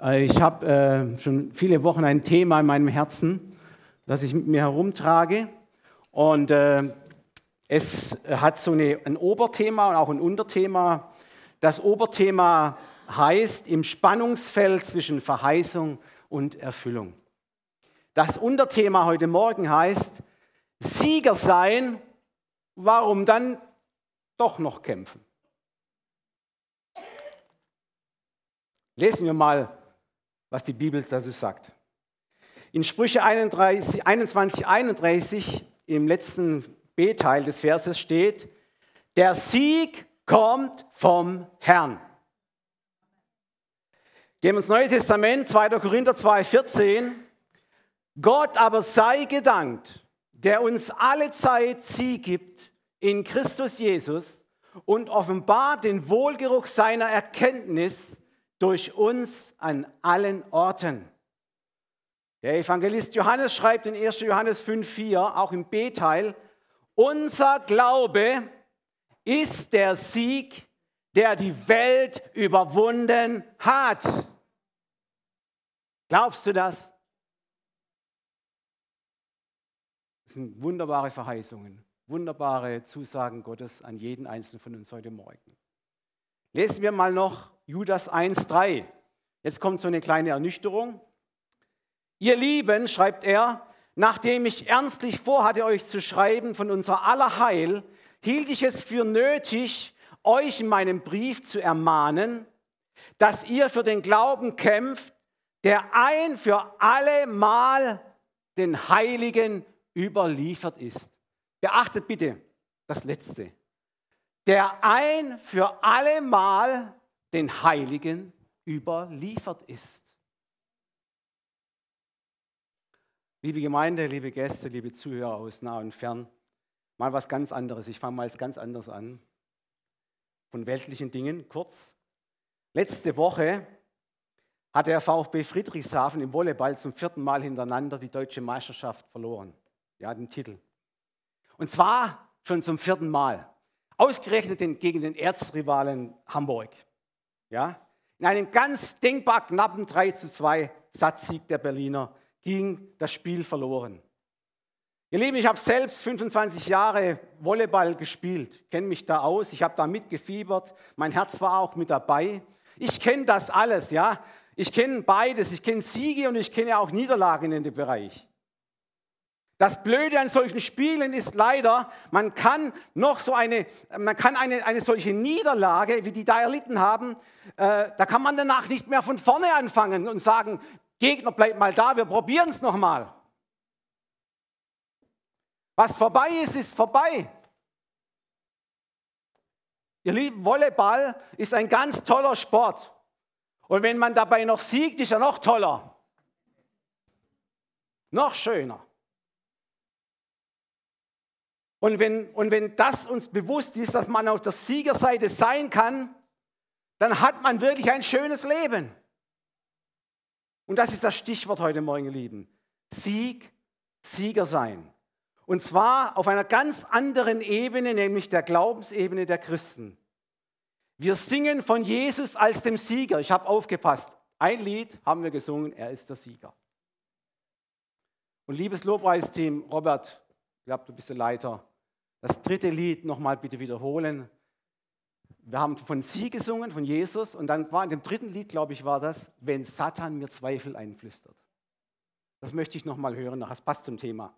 Äh, ich habe äh, schon viele Wochen ein Thema in meinem Herzen, das ich mit mir herumtrage. Und äh, es hat so eine, ein Oberthema und auch ein Unterthema. Das Oberthema heißt im Spannungsfeld zwischen Verheißung und Erfüllung. Das Unterthema heute Morgen heißt Sieger sein, warum dann doch noch kämpfen? Lesen wir mal was die Bibel dazu sagt. In Sprüche 31, 21, 31 im letzten B-Teil des Verses steht, der Sieg kommt vom Herrn. Gehen wir ins Neue Testament, 2. Korinther 2, 14. Gott aber sei gedankt, der uns alle Zeit Sieg gibt in Christus Jesus und offenbart den Wohlgeruch seiner Erkenntnis durch uns an allen Orten. Der Evangelist Johannes schreibt in 1. Johannes 5,4, auch im B-Teil, unser Glaube ist der Sieg, der die Welt überwunden hat. Glaubst du das? Das sind wunderbare Verheißungen, wunderbare Zusagen Gottes an jeden Einzelnen von uns heute Morgen. Lesen wir mal noch Judas 1,3. Jetzt kommt so eine kleine Ernüchterung. Ihr Lieben, schreibt er, nachdem ich ernstlich vorhatte, euch zu schreiben von unser aller Heil, hielt ich es für nötig, euch in meinem Brief zu ermahnen, dass ihr für den Glauben kämpft, der ein für alle Mal den Heiligen überliefert ist. Beachtet bitte das Letzte. Der ein für alle Mal den Heiligen überliefert ist. Liebe Gemeinde, liebe Gäste, liebe Zuhörer aus nah und fern, mal was ganz anderes. Ich fange mal ganz anders an. Von weltlichen Dingen kurz. Letzte Woche hat der VfB Friedrichshafen im Volleyball zum vierten Mal hintereinander die deutsche Meisterschaft verloren. Ja, den Titel. Und zwar schon zum vierten Mal. Ausgerechnet gegen den Erzrivalen Hamburg. Ja? In einem ganz denkbar knappen 3 zu 2 Satzsieg der Berliner ging das Spiel verloren. Ihr Lieben, ich habe selbst 25 Jahre Volleyball gespielt, kenne mich da aus, ich habe da mitgefiebert, mein Herz war auch mit dabei. Ich kenne das alles, ja. Ich kenne beides, ich kenne Siege und ich kenne auch Niederlagen in dem Bereich. Das Blöde an solchen Spielen ist leider, man kann noch so eine, man kann eine, eine solche Niederlage, wie die da erlitten haben, äh, da kann man danach nicht mehr von vorne anfangen und sagen, Gegner, bleib mal da, wir probieren es nochmal. Was vorbei ist, ist vorbei. Ihr lieben, Volleyball ist ein ganz toller Sport. Und wenn man dabei noch siegt, ist er noch toller. Noch schöner. Und wenn, und wenn das uns bewusst ist, dass man auf der Siegerseite sein kann, dann hat man wirklich ein schönes Leben. Und das ist das Stichwort heute Morgen, ihr Lieben. Sieg, Sieger sein. Und zwar auf einer ganz anderen Ebene, nämlich der Glaubensebene der Christen. Wir singen von Jesus als dem Sieger. Ich habe aufgepasst. Ein Lied haben wir gesungen, er ist der Sieger. Und liebes Lobpreisteam, Robert, ich glaube, du bist der Leiter, das dritte Lied nochmal bitte wiederholen. Wir haben von Sie gesungen, von Jesus, und dann war in dem dritten Lied, glaube ich, war das, wenn Satan mir Zweifel einflüstert. Das möchte ich nochmal hören, das passt zum Thema.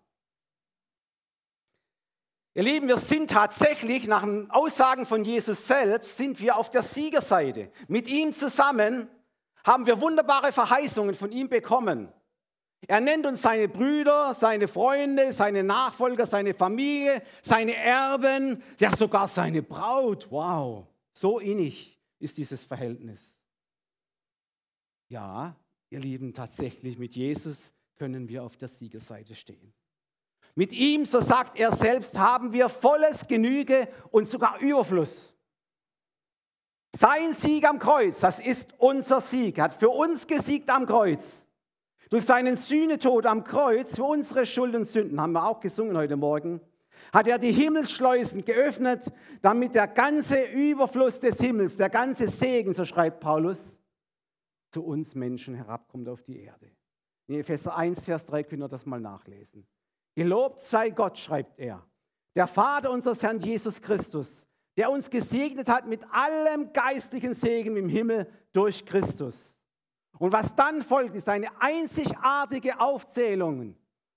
Ihr Lieben, wir sind tatsächlich nach den Aussagen von Jesus selbst, sind wir auf der Siegerseite. Mit ihm zusammen haben wir wunderbare Verheißungen von ihm bekommen. Er nennt uns seine Brüder, seine Freunde, seine Nachfolger, seine Familie, seine Erben, ja sogar seine Braut. Wow, so innig ist dieses Verhältnis. Ja, ihr Lieben, tatsächlich mit Jesus können wir auf der Siegerseite stehen. Mit ihm, so sagt er selbst, haben wir volles Genüge und sogar Überfluss. Sein Sieg am Kreuz, das ist unser Sieg, hat für uns gesiegt am Kreuz. Durch seinen Sühnetod am Kreuz für unsere Schuld und Sünden, haben wir auch gesungen heute Morgen, hat er die Himmelsschleusen geöffnet, damit der ganze Überfluss des Himmels, der ganze Segen, so schreibt Paulus, zu uns Menschen herabkommt auf die Erde. In Epheser 1, Vers 3 könnt ihr das mal nachlesen. Gelobt sei Gott, schreibt er, der Vater unseres Herrn Jesus Christus, der uns gesegnet hat mit allem geistlichen Segen im Himmel durch Christus. Und was dann folgt, ist eine einzigartige Aufzählung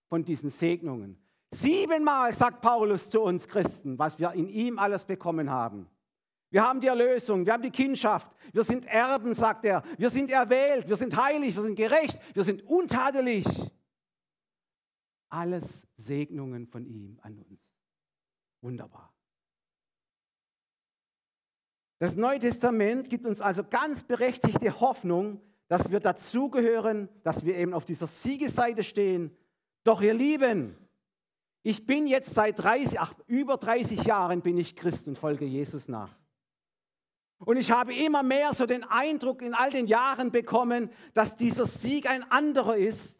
von diesen Segnungen. Siebenmal sagt Paulus zu uns Christen, was wir in ihm alles bekommen haben. Wir haben die Erlösung, wir haben die Kindschaft, wir sind Erben, sagt er, wir sind erwählt, wir sind heilig, wir sind gerecht, wir sind untadelig. Alles Segnungen von ihm an uns. Wunderbar. Das Neue Testament gibt uns also ganz berechtigte Hoffnung, dass wir dazugehören, dass wir eben auf dieser Siegesseite stehen. Doch ihr Lieben, ich bin jetzt seit 30, ach, über 30 Jahren bin ich Christ und folge Jesus nach. Und ich habe immer mehr so den Eindruck in all den Jahren bekommen, dass dieser Sieg ein anderer ist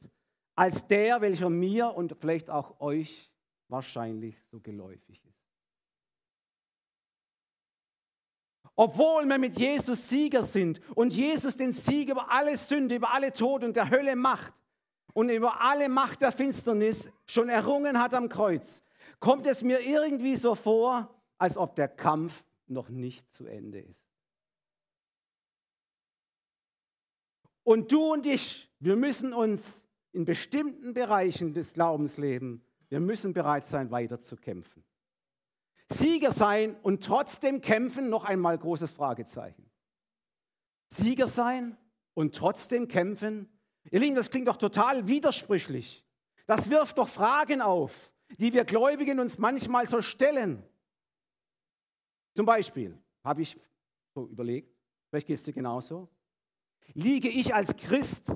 als der, welcher mir und vielleicht auch euch wahrscheinlich so geläufig ist. Obwohl wir mit Jesus Sieger sind und Jesus den Sieg über alle Sünde, über alle Tod und der Hölle macht und über alle Macht der Finsternis schon errungen hat am Kreuz, kommt es mir irgendwie so vor, als ob der Kampf noch nicht zu Ende ist. Und du und ich, wir müssen uns in bestimmten Bereichen des Glaubens leben. Wir müssen bereit sein, weiter zu kämpfen. Sieger sein und trotzdem kämpfen, noch einmal großes Fragezeichen. Sieger sein und trotzdem kämpfen. Ihr Lieben, das klingt doch total widersprüchlich. Das wirft doch Fragen auf, die wir Gläubigen uns manchmal so stellen. Zum Beispiel habe ich so überlegt, vielleicht gehst du genauso. Liege ich als Christ,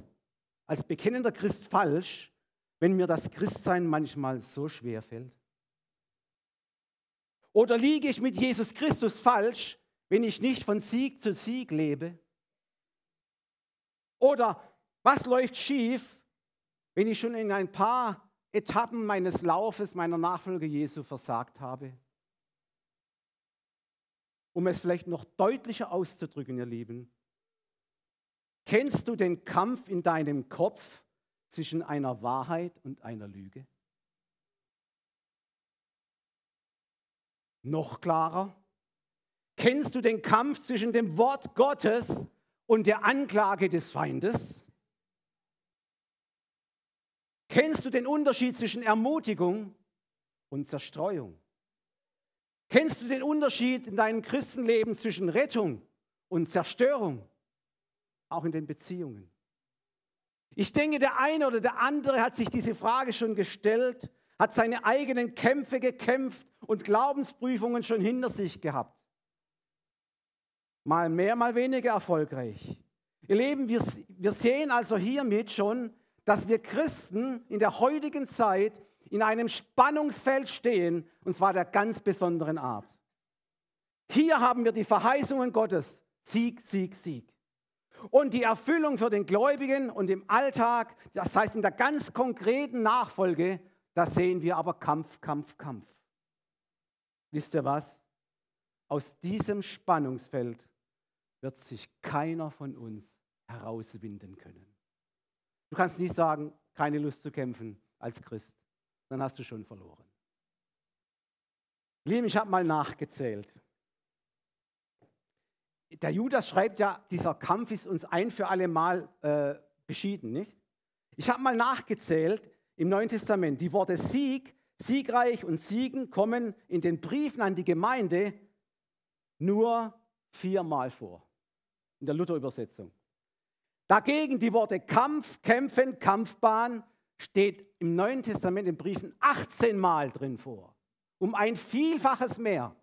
als bekennender Christ falsch, wenn mir das Christsein manchmal so schwer fällt? Oder liege ich mit Jesus Christus falsch, wenn ich nicht von Sieg zu Sieg lebe? Oder was läuft schief, wenn ich schon in ein paar Etappen meines Laufes, meiner Nachfolge Jesu versagt habe? Um es vielleicht noch deutlicher auszudrücken, ihr Lieben, Kennst du den Kampf in deinem Kopf zwischen einer Wahrheit und einer Lüge? Noch klarer. Kennst du den Kampf zwischen dem Wort Gottes und der Anklage des Feindes? Kennst du den Unterschied zwischen Ermutigung und Zerstreuung? Kennst du den Unterschied in deinem Christenleben zwischen Rettung und Zerstörung? auch in den Beziehungen. Ich denke, der eine oder der andere hat sich diese Frage schon gestellt, hat seine eigenen Kämpfe gekämpft und Glaubensprüfungen schon hinter sich gehabt. Mal mehr, mal weniger erfolgreich. Ihr Leben, wir, wir sehen also hiermit schon, dass wir Christen in der heutigen Zeit in einem Spannungsfeld stehen, und zwar der ganz besonderen Art. Hier haben wir die Verheißungen Gottes. Sieg, Sieg, Sieg. Und die Erfüllung für den Gläubigen und im Alltag, das heißt in der ganz konkreten Nachfolge, da sehen wir aber Kampf, Kampf, Kampf. Wisst ihr was? Aus diesem Spannungsfeld wird sich keiner von uns herauswinden können. Du kannst nicht sagen, keine Lust zu kämpfen als Christ, dann hast du schon verloren. Lieben, ich habe mal nachgezählt der Judas schreibt ja, dieser Kampf ist uns ein für alle Mal äh, beschieden, nicht? Ich habe mal nachgezählt im Neuen Testament, die Worte Sieg, siegreich und siegen kommen in den Briefen an die Gemeinde nur viermal vor, in der Luther-Übersetzung. Dagegen die Worte Kampf, Kämpfen, Kampfbahn steht im Neuen Testament in Briefen 18 Mal drin vor, um ein Vielfaches mehr.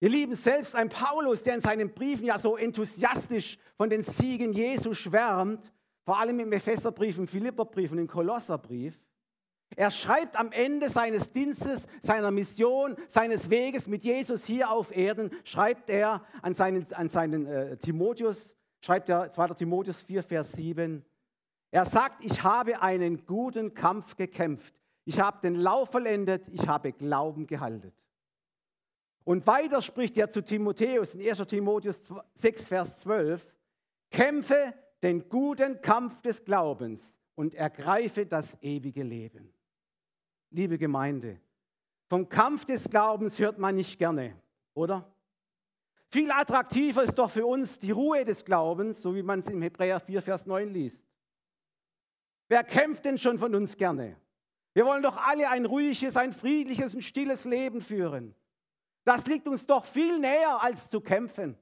Ihr Lieben, selbst ein Paulus, der in seinen Briefen ja so enthusiastisch von den Siegen Jesu schwärmt, vor allem im Epheserbrief, im Philipperbrief und im Kolosserbrief, er schreibt am Ende seines Dienstes, seiner Mission, seines Weges mit Jesus hier auf Erden, schreibt er an seinen, an seinen äh, Timotheus, schreibt er 2. Timotheus 4, Vers 7, er sagt, ich habe einen guten Kampf gekämpft, ich habe den Lauf vollendet, ich habe Glauben gehalten. Und weiter spricht er zu Timotheus in 1 Timotheus 6, Vers 12. kämpfe den guten Kampf des Glaubens und ergreife das ewige Leben. Liebe Gemeinde, vom Kampf des Glaubens hört man nicht gerne, oder? Viel attraktiver ist doch für uns die Ruhe des Glaubens, so wie man es im Hebräer 4, Vers 9 liest. Wer kämpft denn schon von uns gerne? Wir wollen doch alle ein ruhiges, ein friedliches und stilles Leben führen. Das liegt uns doch viel näher, als zu kämpfen.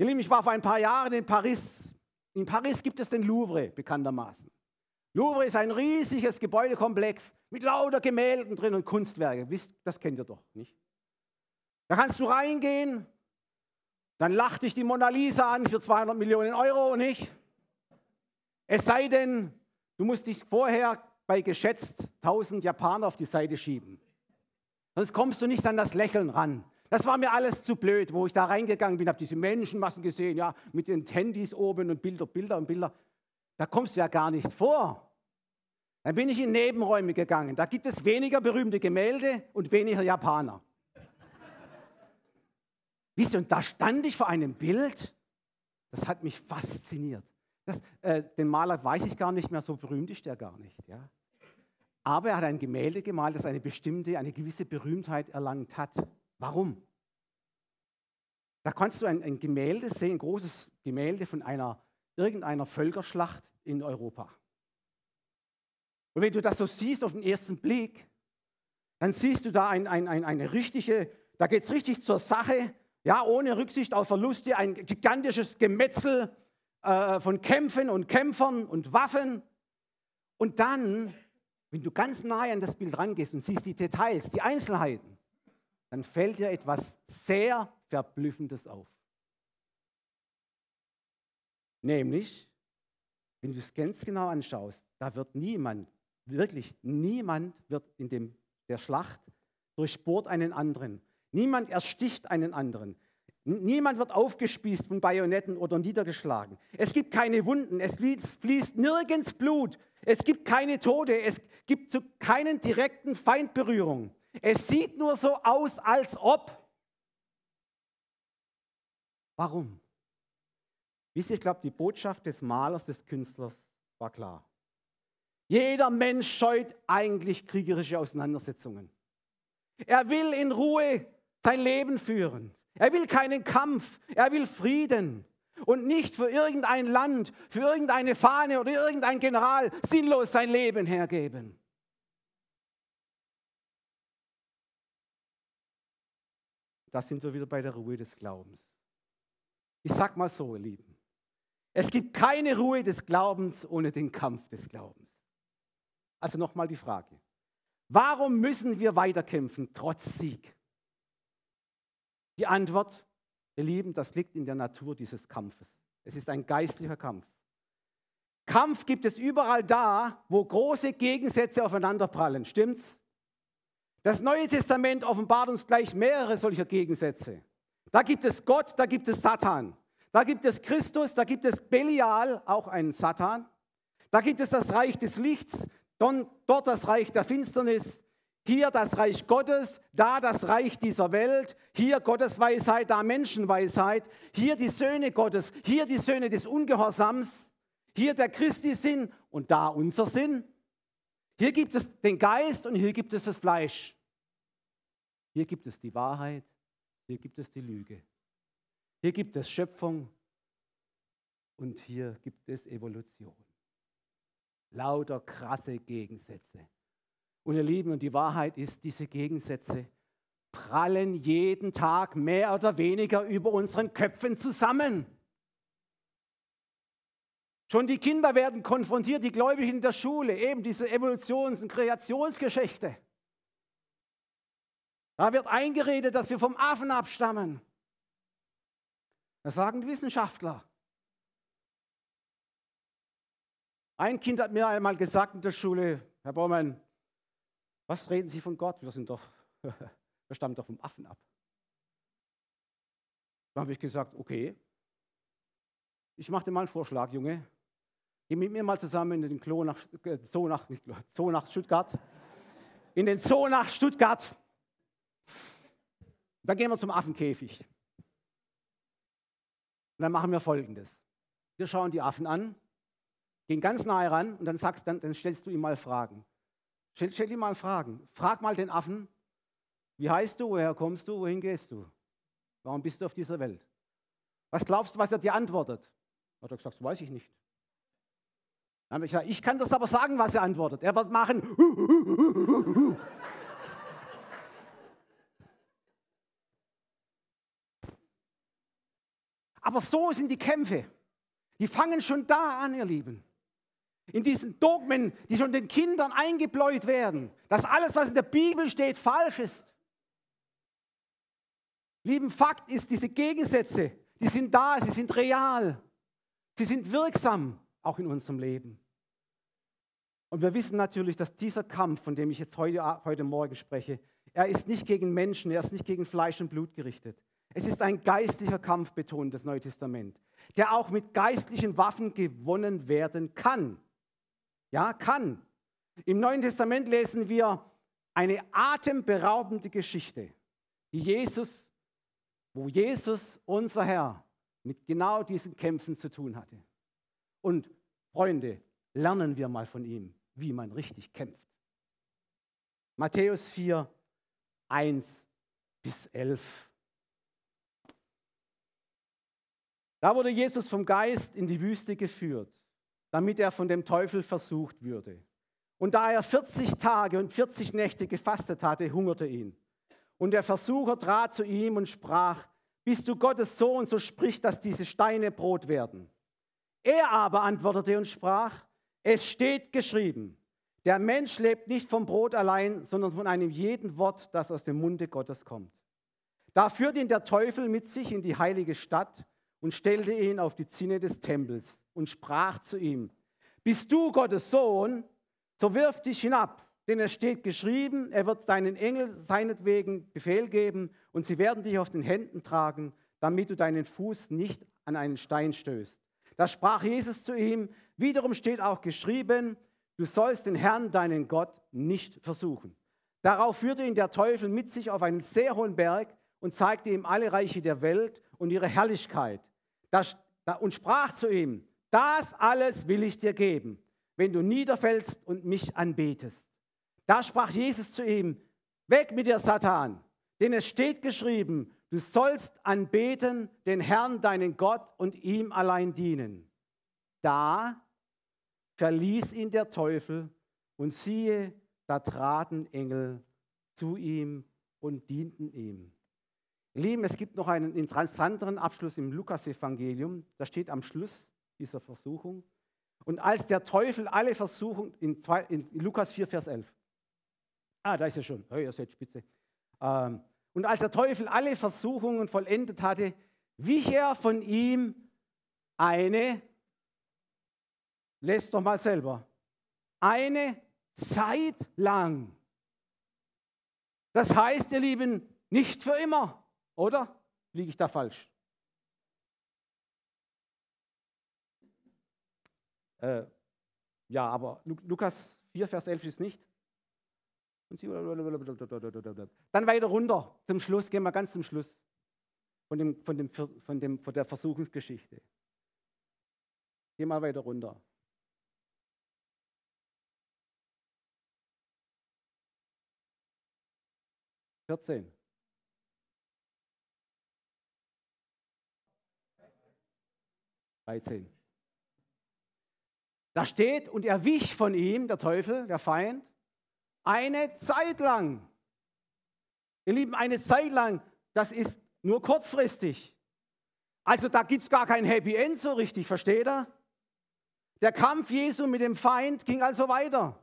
Ihr Lieben, ich war vor ein paar Jahren in Paris. In Paris gibt es den Louvre, bekanntermaßen. Louvre ist ein riesiges Gebäudekomplex mit lauter Gemälden drin und Kunstwerke. Wisst, das kennt ihr doch, nicht? Da kannst du reingehen, dann lacht dich die Mona Lisa an für 200 Millionen Euro, nicht? Es sei denn, du musst dich vorher bei geschätzt 1000 Japaner auf die Seite schieben. Sonst kommst du nicht an das Lächeln ran. Das war mir alles zu blöd, wo ich da reingegangen bin, habe diese Menschenmassen gesehen, ja, mit den Handys oben und Bilder, Bilder und Bilder. Da kommst du ja gar nicht vor. Dann bin ich in Nebenräume gegangen. Da gibt es weniger berühmte Gemälde und weniger Japaner. Wisst ihr, und da stand ich vor einem Bild, das hat mich fasziniert. Das, äh, den Maler weiß ich gar nicht mehr, so berühmt ist der gar nicht. Ja? Aber er hat ein Gemälde gemalt, das eine bestimmte, eine gewisse Berühmtheit erlangt hat. Warum? Da kannst du ein, ein Gemälde sehen, ein großes Gemälde von einer, irgendeiner Völkerschlacht in Europa. Und wenn du das so siehst auf den ersten Blick, dann siehst du da ein, ein, ein, eine richtige, da geht es richtig zur Sache. Ja, ohne Rücksicht auf Verluste, ein gigantisches Gemetzel äh, von Kämpfen und Kämpfern und Waffen. Und dann, wenn du ganz nahe an das Bild rangehst und siehst die Details, die Einzelheiten, dann fällt dir etwas sehr Verblüffendes auf. Nämlich, wenn du es ganz genau anschaust, da wird niemand, wirklich niemand wird in dem, der Schlacht durchbohrt einen anderen. Niemand ersticht einen anderen. Niemand wird aufgespießt von Bajonetten oder niedergeschlagen. Es gibt keine Wunden, es fließt nirgends Blut, es gibt keine Tote, es gibt zu keinen direkten Feindberührungen. Es sieht nur so aus, als ob. Warum? Wisst ihr, ich glaube, die Botschaft des Malers, des Künstlers war klar. Jeder Mensch scheut eigentlich kriegerische Auseinandersetzungen. Er will in Ruhe sein Leben führen. Er will keinen Kampf, er will Frieden und nicht für irgendein Land, für irgendeine Fahne oder irgendein General sinnlos sein Leben hergeben. Da sind wir wieder bei der Ruhe des Glaubens. Ich sag mal so, ihr Lieben. Es gibt keine Ruhe des Glaubens ohne den Kampf des Glaubens. Also nochmal die Frage. Warum müssen wir weiterkämpfen trotz Sieg? Die Antwort, ihr Lieben, das liegt in der Natur dieses Kampfes. Es ist ein geistlicher Kampf. Kampf gibt es überall da, wo große Gegensätze aufeinanderprallen. Stimmt's? Das Neue Testament offenbart uns gleich mehrere solcher Gegensätze. Da gibt es Gott, da gibt es Satan. Da gibt es Christus, da gibt es Belial, auch ein Satan. Da gibt es das Reich des Lichts, dort das Reich der Finsternis. Hier das Reich Gottes, da das Reich dieser Welt, hier Gottes Weisheit, da Menschenweisheit, hier die Söhne Gottes, hier die Söhne des Ungehorsams, hier der Christi Sinn und da unser Sinn. Hier gibt es den Geist und hier gibt es das Fleisch. Hier gibt es die Wahrheit, hier gibt es die Lüge. Hier gibt es Schöpfung und hier gibt es Evolution. Lauter krasse Gegensätze. Und ihr Lieben, und die Wahrheit ist, diese Gegensätze prallen jeden Tag mehr oder weniger über unseren Köpfen zusammen. Schon die Kinder werden konfrontiert, die Gläubigen in der Schule, eben diese Evolutions- und Kreationsgeschichte. Da wird eingeredet, dass wir vom Affen abstammen. Das sagen Wissenschaftler. Ein Kind hat mir einmal gesagt in der Schule, Herr Baumann, was reden Sie von Gott? Wir sind doch, wir stammen doch vom Affen ab. Dann habe ich gesagt, okay, ich mache dir mal einen Vorschlag, Junge. Geh mit mir mal zusammen in den Klo nach, äh, Zoo, nach, nicht, Zoo nach Stuttgart. In den Zoo nach Stuttgart. Dann gehen wir zum Affenkäfig. Und dann machen wir Folgendes. Wir schauen die Affen an, gehen ganz nahe ran und dann, sagst, dann, dann stellst du ihm mal Fragen. Stell, stell ihm mal Fragen. Frag mal den Affen, wie heißt du, woher kommst du, wohin gehst du? Warum bist du auf dieser Welt? Was glaubst du, was er dir antwortet? Hat er gesagt, weiß ich nicht. Dann habe ich gesagt, ich kann das aber sagen, was er antwortet. Er wird machen. Aber so sind die Kämpfe. Die fangen schon da an, ihr Lieben. In diesen Dogmen, die schon den Kindern eingebläut werden, dass alles, was in der Bibel steht, falsch ist. Lieben, Fakt ist, diese Gegensätze, die sind da, sie sind real, sie sind wirksam, auch in unserem Leben. Und wir wissen natürlich, dass dieser Kampf, von dem ich jetzt heute, heute Morgen spreche, er ist nicht gegen Menschen, er ist nicht gegen Fleisch und Blut gerichtet. Es ist ein geistlicher Kampf, betont das Neue Testament, der auch mit geistlichen Waffen gewonnen werden kann. Ja, kann. Im Neuen Testament lesen wir eine atemberaubende Geschichte, die Jesus, wo Jesus, unser Herr, mit genau diesen Kämpfen zu tun hatte. Und Freunde, lernen wir mal von ihm, wie man richtig kämpft. Matthäus 4, 1 bis 11. Da wurde Jesus vom Geist in die Wüste geführt, damit er von dem Teufel versucht würde. Und da er 40 Tage und 40 Nächte gefastet hatte, hungerte ihn. Und der Versucher trat zu ihm und sprach, bist du Gottes Sohn, so sprich, dass diese Steine Brot werden. Er aber antwortete und sprach, es steht geschrieben, der Mensch lebt nicht vom Brot allein, sondern von einem jeden Wort, das aus dem Munde Gottes kommt. Da führte ihn der Teufel mit sich in die heilige Stadt und stellte ihn auf die Zinne des Tempels und sprach zu ihm, bist du Gottes Sohn, so wirf dich hinab, denn es steht geschrieben, er wird deinen Engel seinetwegen Befehl geben und sie werden dich auf den Händen tragen, damit du deinen Fuß nicht an einen Stein stößt. Da sprach Jesus zu ihm, wiederum steht auch geschrieben, du sollst den Herrn, deinen Gott, nicht versuchen. Darauf führte ihn der Teufel mit sich auf einen sehr hohen Berg und zeigte ihm alle Reiche der Welt und ihre Herrlichkeit und sprach zu ihm, das alles will ich dir geben, wenn du niederfällst und mich anbetest. Da sprach Jesus zu ihm, weg mit dir, Satan, denn es steht geschrieben, du sollst anbeten den Herrn, deinen Gott, und ihm allein dienen. Da verließ ihn der Teufel und siehe, da traten Engel zu ihm und dienten ihm. Lieben, es gibt noch einen interessanteren Abschluss im Lukas-Evangelium. Da steht am Schluss dieser Versuchung. Und als der Teufel alle Versuchungen, in, in, Lukas 4, Vers 11. Ah, da ist er schon. Hey, ihr seid spitze. Ähm, und als der Teufel alle Versuchungen vollendet hatte, wich er von ihm eine, lest doch mal selber, eine Zeit lang. Das heißt, ihr Lieben, nicht für immer. Oder liege ich da falsch? Äh, ja, aber Lukas 4, Vers 11 ist nicht. Dann weiter runter zum Schluss, gehen wir ganz zum Schluss von, dem, von, dem, von, dem, von der Versuchungsgeschichte. Gehen wir weiter runter. Vierzehn. 13. Da steht, und er wich von ihm, der Teufel, der Feind, eine Zeit lang. Ihr Lieben, eine Zeit lang, das ist nur kurzfristig. Also da gibt es gar kein Happy End so richtig, versteht ihr? Der Kampf Jesu mit dem Feind ging also weiter.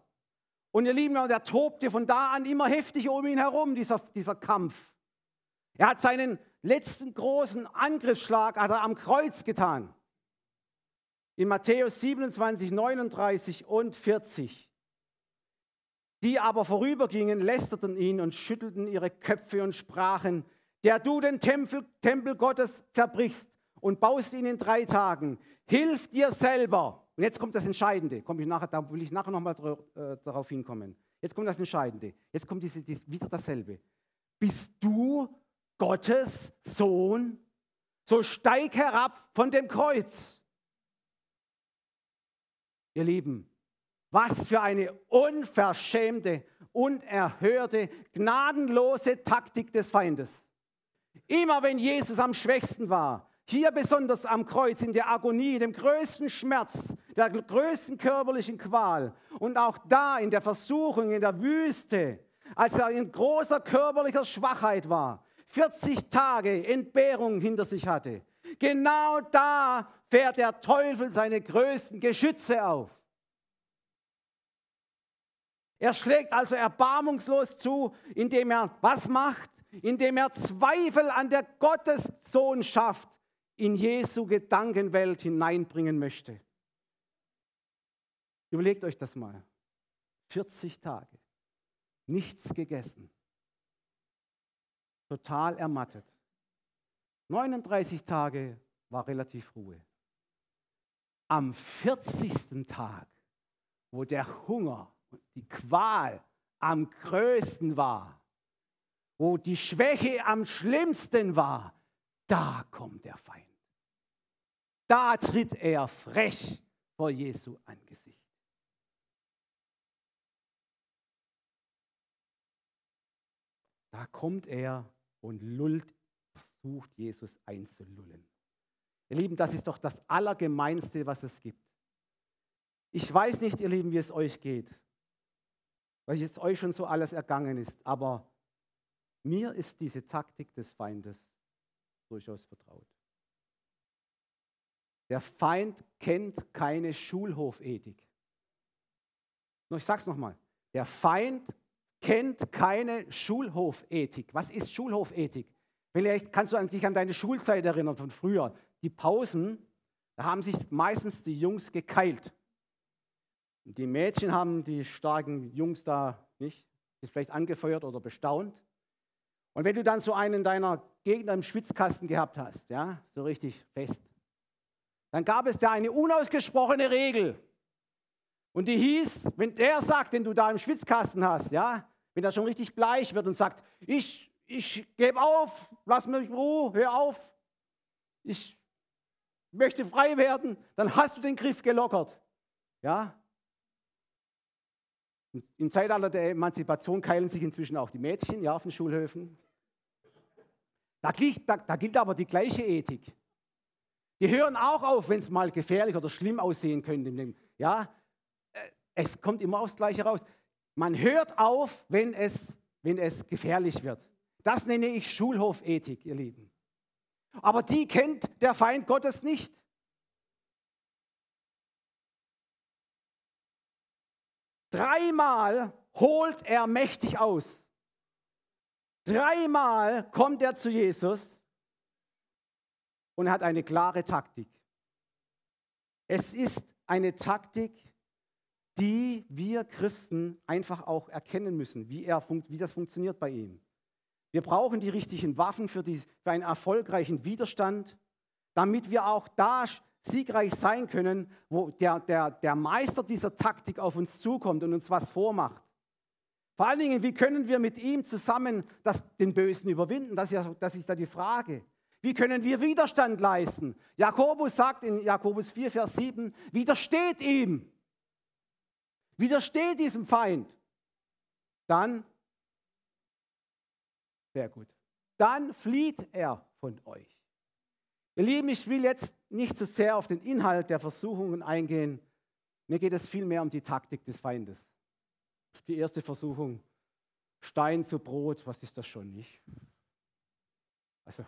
Und ihr Lieben, der tobte von da an immer heftig um ihn herum, dieser, dieser Kampf. Er hat seinen letzten großen Angriffsschlag hat er am Kreuz getan in Matthäus 27, 39 und 40. Die aber vorübergingen, lästerten ihn und schüttelten ihre Köpfe und sprachen, der du den Tempel, Tempel Gottes zerbrichst und baust ihn in drei Tagen, hilf dir selber. Und jetzt kommt das Entscheidende, komme ich nachher, da will ich nachher nochmal äh, darauf hinkommen. Jetzt kommt das Entscheidende. Jetzt kommt diese, diese, wieder dasselbe. Bist du Gottes Sohn? So steig herab von dem Kreuz. Ihr Lieben, was für eine unverschämte, unerhörte, gnadenlose Taktik des Feindes. Immer wenn Jesus am schwächsten war, hier besonders am Kreuz, in der Agonie, dem größten Schmerz, der größten körperlichen Qual und auch da in der Versuchung, in der Wüste, als er in großer körperlicher Schwachheit war, 40 Tage Entbehrung hinter sich hatte. Genau da fährt der Teufel seine größten Geschütze auf. Er schlägt also erbarmungslos zu, indem er was macht? Indem er Zweifel an der Gottessohnschaft in Jesu Gedankenwelt hineinbringen möchte. Überlegt euch das mal. 40 Tage, nichts gegessen, total ermattet. 39 Tage war relativ Ruhe. Am 40. Tag, wo der Hunger die Qual am größten war, wo die Schwäche am schlimmsten war, da kommt der Feind. Da tritt er frech vor Jesu Angesicht. Da kommt er und lullt, versucht Jesus einzulullen. Ihr Lieben, das ist doch das Allergemeinste, was es gibt. Ich weiß nicht, ihr Lieben, wie es euch geht, weil jetzt euch schon so alles ergangen ist, aber mir ist diese Taktik des Feindes durchaus vertraut. Der Feind kennt keine Schulhofethik. Ich sage es nochmal. Der Feind kennt keine Schulhofethik. Was ist Schulhofethik? Vielleicht kannst du dich an deine Schulzeit erinnern von früher. Die Pausen, da haben sich meistens die Jungs gekeilt. Die Mädchen haben die starken Jungs da nicht, vielleicht angefeuert oder bestaunt. Und wenn du dann so einen deiner Gegner im Schwitzkasten gehabt hast, ja, so richtig fest, dann gab es da eine unausgesprochene Regel. Und die hieß, wenn der sagt, den du da im Schwitzkasten hast, ja, wenn er schon richtig bleich wird und sagt, ich, ich gebe auf, lass mich in Ruhe, hör auf, ich möchte frei werden, dann hast du den Griff gelockert. Ja? Im Zeitalter der Emanzipation keilen sich inzwischen auch die Mädchen ja, auf den Schulhöfen. Da gilt, da, da gilt aber die gleiche Ethik. Die hören auch auf, wenn es mal gefährlich oder schlimm aussehen könnte. Ja, äh, es kommt immer aufs Gleiche raus. Man hört auf, wenn es, wenn es gefährlich wird. Das nenne ich Schulhofethik, ihr Lieben. Aber die kennt der Feind Gottes nicht. Dreimal holt er mächtig aus. Dreimal kommt er zu Jesus und hat eine klare Taktik. Es ist eine Taktik, die wir Christen einfach auch erkennen müssen, wie, er, wie das funktioniert bei ihm. Wir brauchen die richtigen Waffen für, die, für einen erfolgreichen Widerstand, damit wir auch da siegreich sein können, wo der, der, der Meister dieser Taktik auf uns zukommt und uns was vormacht. Vor allen Dingen, wie können wir mit ihm zusammen das, den Bösen überwinden? Das ist, ja, das ist ja die Frage. Wie können wir Widerstand leisten? Jakobus sagt in Jakobus 4, Vers 7, widersteht ihm. Widersteht diesem Feind. Dann, sehr gut, dann flieht er von euch. Ihr Lieben, ich will jetzt nicht so sehr auf den Inhalt der Versuchungen eingehen. Mir geht es vielmehr um die Taktik des Feindes. Die erste Versuchung, Stein zu Brot, was ist das schon nicht? Also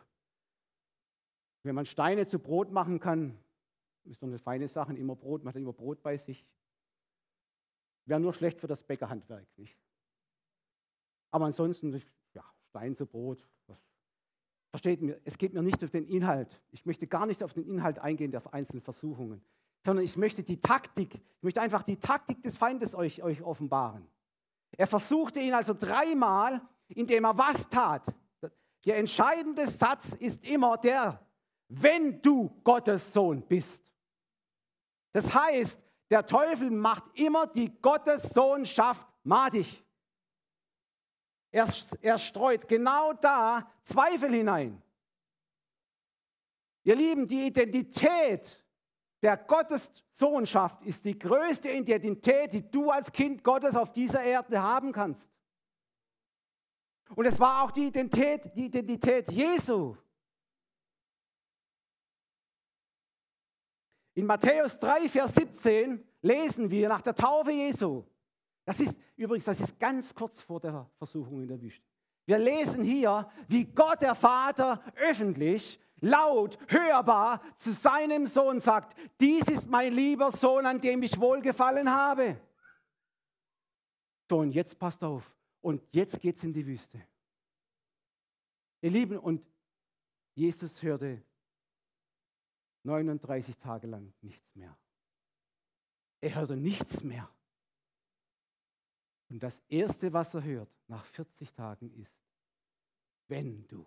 wenn man Steine zu Brot machen kann, ist doch eine feine Sache, immer Brot, man hat immer Brot bei sich. Wäre nur schlecht für das Bäckerhandwerk. Nicht? Aber ansonsten, ja, Stein zu Brot. Versteht mir, es geht mir nicht auf den Inhalt. Ich möchte gar nicht auf den Inhalt eingehen der einzelnen Versuchungen, sondern ich möchte die Taktik, ich möchte einfach die Taktik des Feindes euch, euch offenbaren. Er versuchte ihn also dreimal, indem er was tat. Der entscheidende Satz ist immer der, wenn du Gottes Sohn bist. Das heißt, der Teufel macht immer die Gottessohnschaft madig. Er, er streut genau da Zweifel hinein. Ihr Lieben, die Identität der Gottessohnschaft ist die größte Identität, die du als Kind Gottes auf dieser Erde haben kannst. Und es war auch die Identität, die Identität Jesu. In Matthäus 3, Vers 17 lesen wir nach der Taufe Jesu. Das ist übrigens, das ist ganz kurz vor der Versuchung in der Wüste. Wir lesen hier, wie Gott der Vater öffentlich, laut, hörbar zu seinem Sohn sagt, dies ist mein lieber Sohn, an dem ich wohlgefallen habe. So, und jetzt passt auf. Und jetzt geht es in die Wüste. Ihr Lieben, und Jesus hörte 39 Tage lang nichts mehr. Er hörte nichts mehr. Und das Erste, was er hört nach 40 Tagen ist, wenn du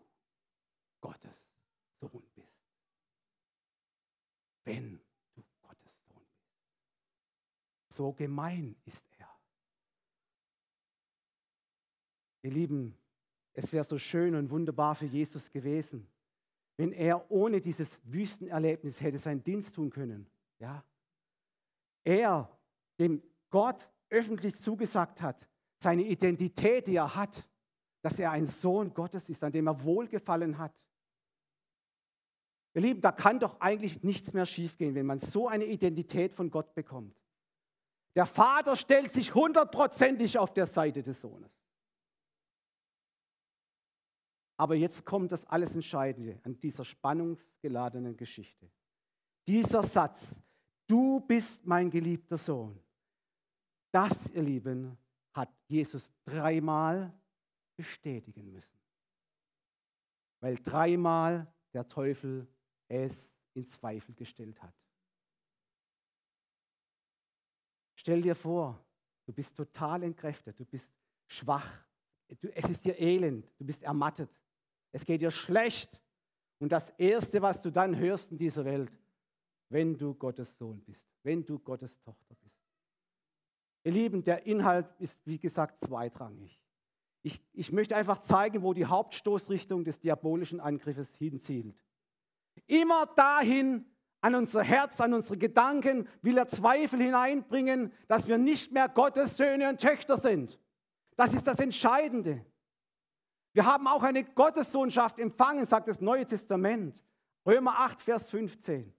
Gottes Sohn bist. Wenn du Gottes Sohn bist. So gemein ist er. Ihr Lieben, es wäre so schön und wunderbar für Jesus gewesen, wenn er ohne dieses Wüstenerlebnis hätte seinen Dienst tun können. Ja? Er, dem Gott öffentlich zugesagt hat, seine Identität, die er hat, dass er ein Sohn Gottes ist, an dem er Wohlgefallen hat. Ihr Lieben, da kann doch eigentlich nichts mehr schiefgehen, wenn man so eine Identität von Gott bekommt. Der Vater stellt sich hundertprozentig auf der Seite des Sohnes. Aber jetzt kommt das alles Entscheidende an dieser spannungsgeladenen Geschichte. Dieser Satz, du bist mein geliebter Sohn, das, ihr Lieben, hat Jesus dreimal bestätigen müssen. Weil dreimal der Teufel es in Zweifel gestellt hat. Stell dir vor, du bist total entkräftet, du bist schwach, es ist dir elend, du bist ermattet. Es geht dir schlecht. Und das Erste, was du dann hörst in dieser Welt, wenn du Gottes Sohn bist, wenn du Gottes Tochter bist. Ihr Lieben, der Inhalt ist, wie gesagt, zweitrangig. Ich, ich möchte einfach zeigen, wo die Hauptstoßrichtung des diabolischen Angriffes hinzielt. Immer dahin, an unser Herz, an unsere Gedanken will er Zweifel hineinbringen, dass wir nicht mehr Gottes Söhne und Töchter sind. Das ist das Entscheidende. Wir haben auch eine Gottessohnschaft empfangen, sagt das Neue Testament. Römer 8, Vers 15.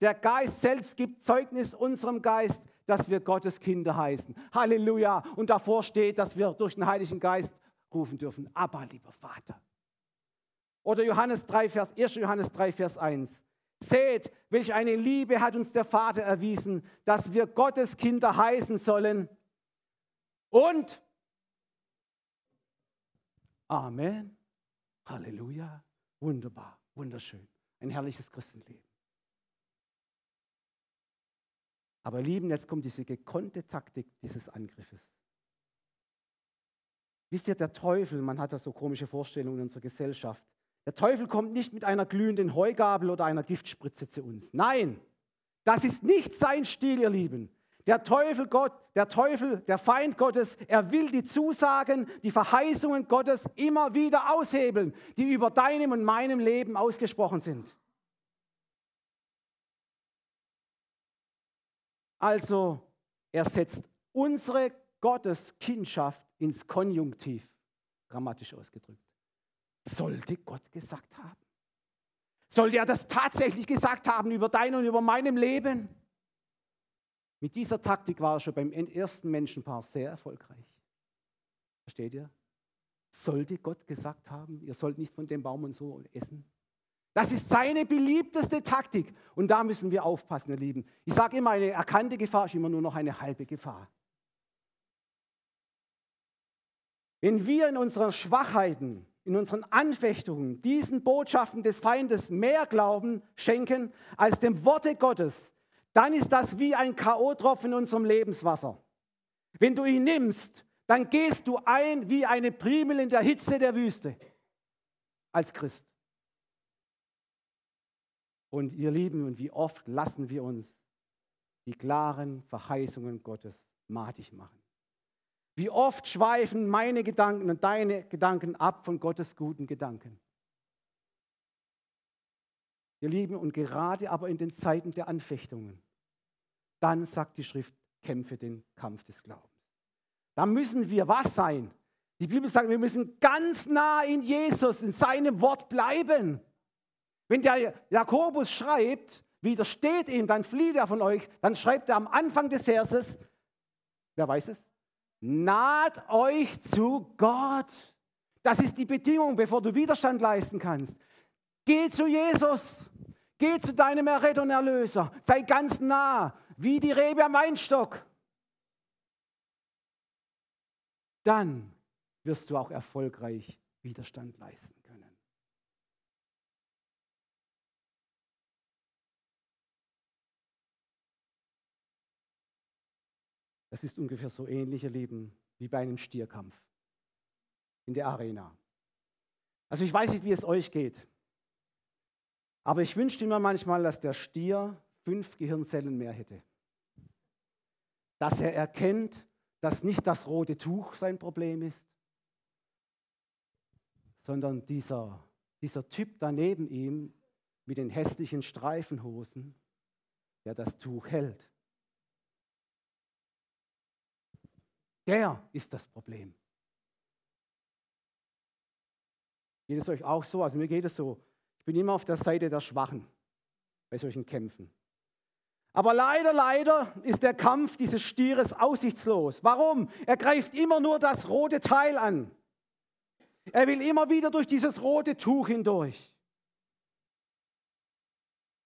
Der Geist selbst gibt Zeugnis unserem Geist, dass wir Gottes Kinder heißen. Halleluja. Und davor steht, dass wir durch den Heiligen Geist rufen dürfen. Aber, lieber Vater. Oder Johannes 3, Vers, 1. Johannes 3, Vers 1. Seht, welch eine Liebe hat uns der Vater erwiesen, dass wir Gottes Kinder heißen sollen. Und Amen. Halleluja. Wunderbar, wunderschön. Ein herrliches Christenleben. Aber lieben, jetzt kommt diese gekonnte Taktik dieses Angriffes. Wisst ihr, der Teufel, man hat da so komische Vorstellungen in unserer Gesellschaft. Der Teufel kommt nicht mit einer glühenden Heugabel oder einer Giftspritze zu uns. Nein, das ist nicht sein Stil, ihr Lieben. Der Teufel Gott, der Teufel, der Feind Gottes, er will die Zusagen, die Verheißungen Gottes immer wieder aushebeln, die über deinem und meinem Leben ausgesprochen sind. Also, er setzt unsere Gotteskindschaft ins Konjunktiv, grammatisch ausgedrückt. Sollte Gott gesagt haben? Sollte er das tatsächlich gesagt haben über dein und über meinem Leben? Mit dieser Taktik war er schon beim ersten Menschenpaar sehr erfolgreich. Versteht ihr? Sollte Gott gesagt haben, ihr sollt nicht von dem Baum und so essen? Das ist seine beliebteste Taktik. Und da müssen wir aufpassen, ihr Lieben. Ich sage immer, eine erkannte Gefahr ist immer nur noch eine halbe Gefahr. Wenn wir in unseren Schwachheiten, in unseren Anfechtungen diesen Botschaften des Feindes mehr Glauben schenken als dem Worte Gottes, dann ist das wie ein K.O.-Tropfen in unserem Lebenswasser. Wenn du ihn nimmst, dann gehst du ein wie eine Primel in der Hitze der Wüste als Christ. Und ihr Lieben, und wie oft lassen wir uns die klaren Verheißungen Gottes matig machen. Wie oft schweifen meine Gedanken und deine Gedanken ab von Gottes guten Gedanken. ihr Lieben, und gerade aber in den Zeiten der Anfechtungen, dann sagt die Schrift, kämpfe den Kampf des Glaubens. Da müssen wir was sein? Die Bibel sagt, wir müssen ganz nah in Jesus, in seinem Wort bleiben. Wenn der Jakobus schreibt, widersteht ihm, dann flieht er von euch, dann schreibt er am Anfang des Verses, wer weiß es? Naht euch zu Gott. Das ist die Bedingung, bevor du Widerstand leisten kannst. Geh zu Jesus. Geh zu deinem Erretter und Erlöser. Sei ganz nah, wie die Rebe am Weinstock. Dann wirst du auch erfolgreich Widerstand leisten Das ist ungefähr so ähnlich, ihr Lieben, wie bei einem Stierkampf in der Arena. Also ich weiß nicht, wie es euch geht, aber ich wünschte mir manchmal, dass der Stier fünf Gehirnzellen mehr hätte. Dass er erkennt, dass nicht das rote Tuch sein Problem ist, sondern dieser, dieser Typ daneben ihm mit den hässlichen Streifenhosen, der das Tuch hält. Der ist das Problem. Geht es euch auch so? Also mir geht es so. Ich bin immer auf der Seite der Schwachen bei solchen Kämpfen. Aber leider, leider ist der Kampf dieses Stieres aussichtslos. Warum? Er greift immer nur das rote Teil an. Er will immer wieder durch dieses rote Tuch hindurch.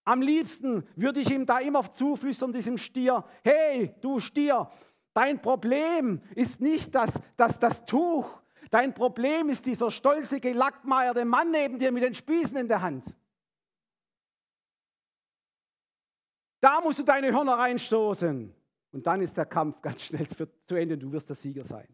Am liebsten würde ich ihm da immer zuflüstern, diesem Stier, hey, du Stier, dein Problem ist nicht das, das, das Tuch, dein Problem ist dieser stolze, gelackmeierte Mann neben dir mit den Spießen in der Hand. Da musst du deine Hörner reinstoßen. Und dann ist der Kampf ganz schnell zu Ende. Du wirst der Sieger sein.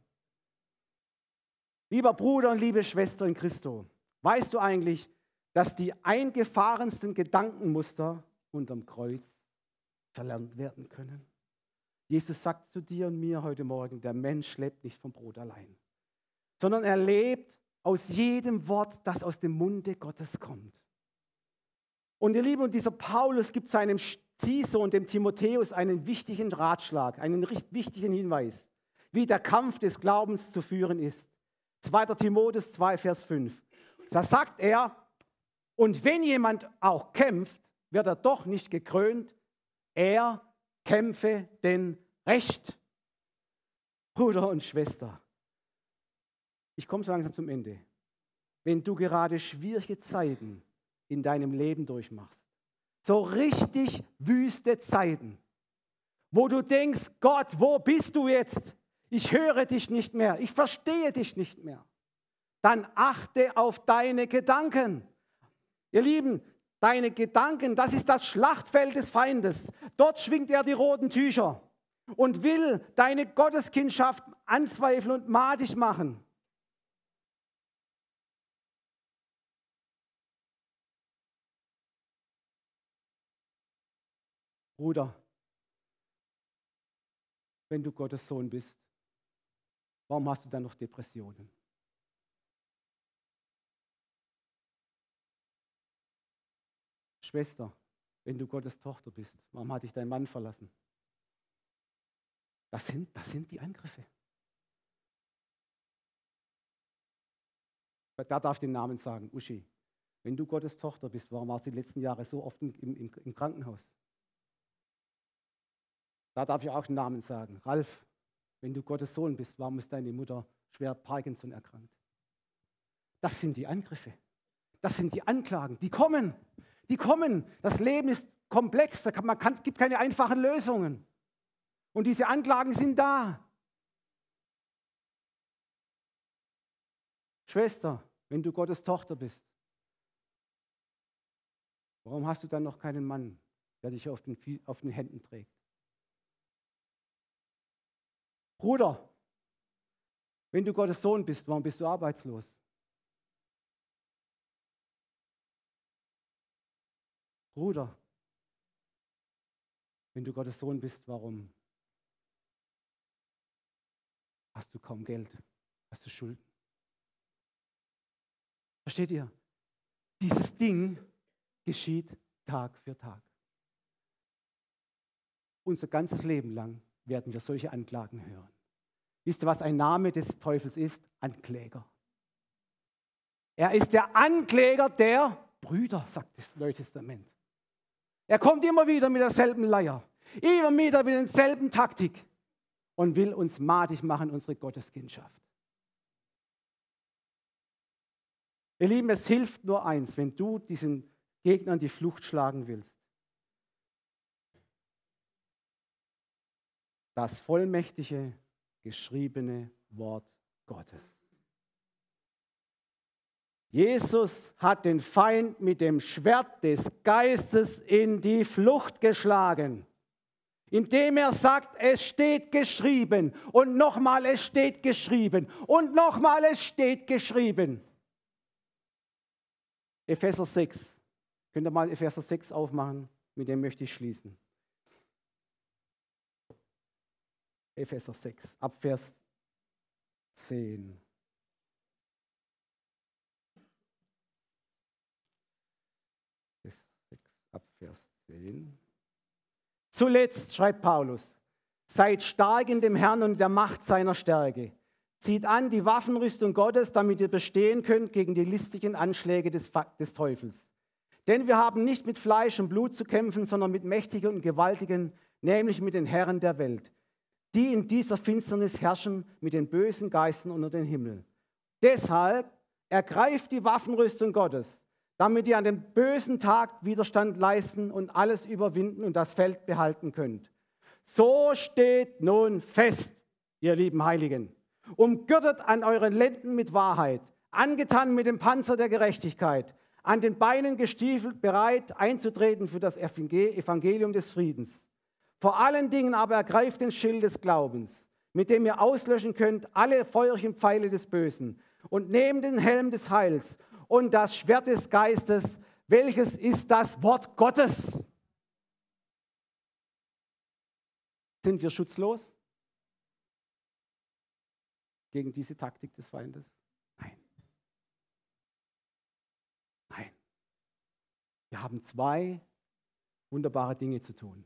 Lieber Bruder und liebe Schwester in Christo, weißt du eigentlich, dass die eingefahrensten Gedankenmuster unterm Kreuz verlernt werden können? Jesus sagt zu dir und mir heute Morgen, der Mensch lebt nicht vom Brot allein, sondern er lebt aus jedem Wort, das aus dem Munde Gottes kommt. Und ihr Lieben, und dieser Paulus gibt seinem Ziehsohn, dem Timotheus, einen wichtigen Ratschlag, einen wichtigen Hinweis, wie der Kampf des Glaubens zu führen ist. 2. Timotheus 2, Vers 5. Da sagt er, und wenn jemand auch kämpft, wird er doch nicht gekrönt, er kämpfe denn Recht. Bruder und Schwester, ich komme so langsam zum Ende. Wenn du gerade schwierige Zeiten in deinem Leben durchmachst, so richtig wüste Zeiten, wo du denkst, Gott, wo bist du jetzt? Ich höre dich nicht mehr, ich verstehe dich nicht mehr. Dann achte auf deine Gedanken. Ihr Lieben, deine Gedanken, das ist das Schlachtfeld des Feindes. Dort schwingt er die roten Tücher und will deine Gotteskindschaft anzweifeln und madig machen. Bruder, wenn du Gottes Sohn bist, warum hast du dann noch Depressionen? Schwester, wenn du Gottes Tochter bist, warum hat dich dein Mann verlassen? Das sind, das sind die Angriffe. Da darf ich den Namen sagen, Uschi. Wenn du Gottes Tochter bist, warum warst du die letzten Jahre so oft im, im, im Krankenhaus? Da darf ich auch den Namen sagen. Ralf, wenn du Gottes Sohn bist, warum ist deine Mutter schwer Parkinson erkrankt? Das sind die Angriffe. Das sind die Anklagen. Die kommen. Die kommen. Das Leben ist komplex. Da man kann, gibt keine einfachen Lösungen. Und diese Anklagen sind da. Schwester, wenn du Gottes Tochter bist, warum hast du dann noch keinen Mann, der dich auf den, auf den Händen trägt? Bruder, wenn du Gottes Sohn bist, warum bist du arbeitslos? Bruder, wenn du Gottes Sohn bist, warum hast du kaum Geld? Hast du Schulden? Versteht ihr? Dieses Ding geschieht Tag für Tag. Unser ganzes Leben lang werden wir solche Anklagen hören. Wisst ihr, was ein Name des Teufels ist? Ankläger. Er ist der Ankläger der Brüder, sagt das Neue Testament. Er kommt immer wieder mit derselben Leier, immer wieder mit derselben Taktik und will uns madig machen, unsere Gotteskindschaft. Ihr Lieben, es hilft nur eins, wenn du diesen Gegnern die Flucht schlagen willst. Das vollmächtige, geschriebene Wort Gottes. Jesus hat den Feind mit dem Schwert des Geistes in die Flucht geschlagen, indem er sagt, es steht geschrieben und nochmal, es steht geschrieben und nochmal, es steht geschrieben. Epheser 6. Könnt ihr mal Epheser 6 aufmachen? Mit dem möchte ich schließen. Epheser 6, ab Vers 10. ab 10. Zuletzt schreibt Paulus, seid stark in dem Herrn und der Macht seiner Stärke. Zieht an die Waffenrüstung Gottes, damit ihr bestehen könnt gegen die listigen Anschläge des, des Teufels. Denn wir haben nicht mit Fleisch und Blut zu kämpfen, sondern mit Mächtigen und Gewaltigen, nämlich mit den Herren der Welt, die in dieser Finsternis herrschen mit den bösen Geistern unter den Himmel. Deshalb ergreift die Waffenrüstung Gottes, damit ihr an dem bösen Tag Widerstand leisten und alles überwinden und das Feld behalten könnt. So steht nun fest, ihr lieben Heiligen umgürtet an euren Lenden mit Wahrheit, angetan mit dem Panzer der Gerechtigkeit, an den Beinen gestiefelt, bereit einzutreten für das Evangelium des Friedens. Vor allen Dingen aber ergreift den Schild des Glaubens, mit dem ihr auslöschen könnt alle feuerlichen Pfeile des Bösen und nehmt den Helm des Heils und das Schwert des Geistes, welches ist das Wort Gottes. Sind wir schutzlos? gegen diese Taktik des Feindes? Nein. Nein. Wir haben zwei wunderbare Dinge zu tun.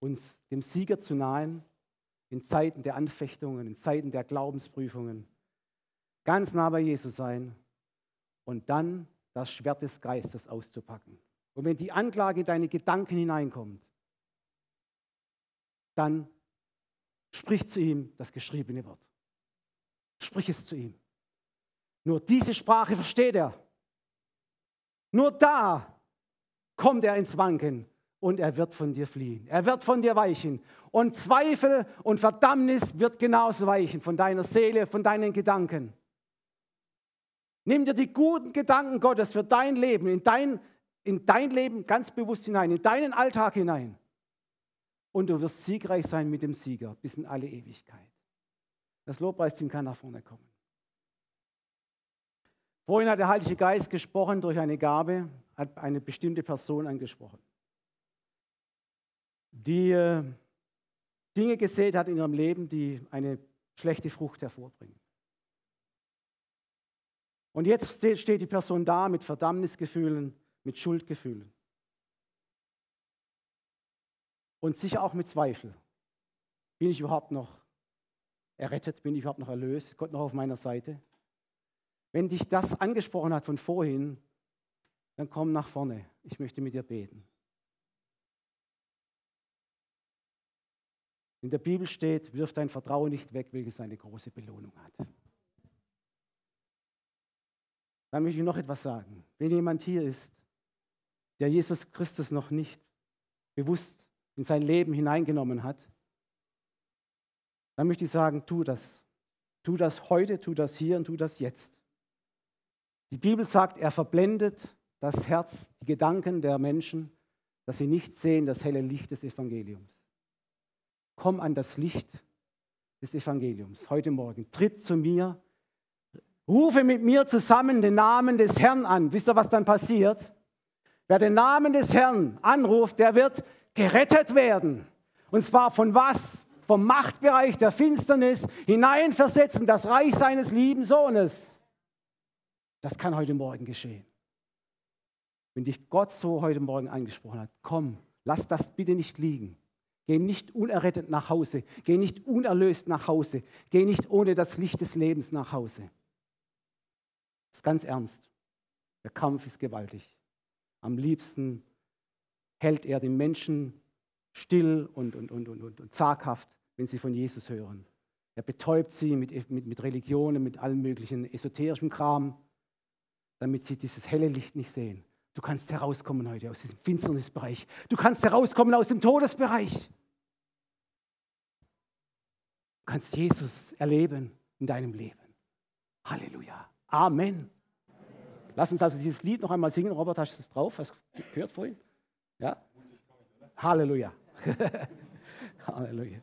Uns dem Sieger zu nahen in Zeiten der Anfechtungen, in Zeiten der Glaubensprüfungen. Ganz nah bei Jesus sein und dann das Schwert des Geistes auszupacken. Und wenn die Anklage in deine Gedanken hineinkommt, dann sprich zu ihm das geschriebene Wort. Sprich es zu ihm. Nur diese Sprache versteht er. Nur da kommt er ins Wanken und er wird von dir fliehen. Er wird von dir weichen. Und Zweifel und Verdammnis wird genauso weichen von deiner Seele, von deinen Gedanken. Nimm dir die guten Gedanken Gottes für dein Leben, in dein, in dein Leben ganz bewusst hinein, in deinen Alltag hinein. Und du wirst siegreich sein mit dem Sieger bis in alle Ewigkeit. Das Lobpreisteam kann nach vorne kommen. Vorhin hat der Heilige Geist gesprochen durch eine Gabe, hat eine bestimmte Person angesprochen, die äh, Dinge gesät hat in ihrem Leben, die eine schlechte Frucht hervorbringen. Und jetzt steht die Person da mit Verdammnisgefühlen, mit Schuldgefühlen. Und sicher auch mit Zweifel. Bin ich überhaupt noch errettet? Bin ich überhaupt noch erlöst? Gott noch auf meiner Seite? Wenn dich das angesprochen hat von vorhin, dann komm nach vorne. Ich möchte mit dir beten. In der Bibel steht, wirf dein Vertrauen nicht weg, welches eine große Belohnung hat. Dann möchte ich noch etwas sagen. Wenn jemand hier ist, der Jesus Christus noch nicht bewusst in sein Leben hineingenommen hat, dann möchte ich sagen, tu das. Tu das heute, tu das hier und tu das jetzt. Die Bibel sagt, er verblendet das Herz, die Gedanken der Menschen, dass sie nicht sehen das helle Licht des Evangeliums. Komm an das Licht des Evangeliums heute Morgen. Tritt zu mir. Rufe mit mir zusammen den Namen des Herrn an. Wisst ihr, was dann passiert? Wer den Namen des Herrn anruft, der wird gerettet werden. Und zwar von was? vom Machtbereich der Finsternis hineinversetzen, das Reich seines lieben Sohnes. Das kann heute Morgen geschehen. wenn dich Gott so heute Morgen angesprochen hat, komm, lass das bitte nicht liegen. Geh nicht unerrettet nach Hause. Geh nicht unerlöst nach Hause. Geh nicht ohne das Licht des Lebens nach Hause. Das ist ganz ernst. Der Kampf ist gewaltig. Am liebsten hält er den Menschen still und, und, und, und, und zaghaft, wenn sie von Jesus hören. Er betäubt sie mit, mit, mit Religionen, mit allem möglichen esoterischen Kram, damit sie dieses helle Licht nicht sehen. Du kannst herauskommen heute aus diesem Finsternisbereich. Du kannst herauskommen aus dem Todesbereich. Du kannst Jesus erleben in deinem Leben. Halleluja. Amen. Lass uns also dieses Lied noch einmal singen. Robert, hast du es drauf? Hast du gehört vorhin? Ja? Halleluja. Halleluja.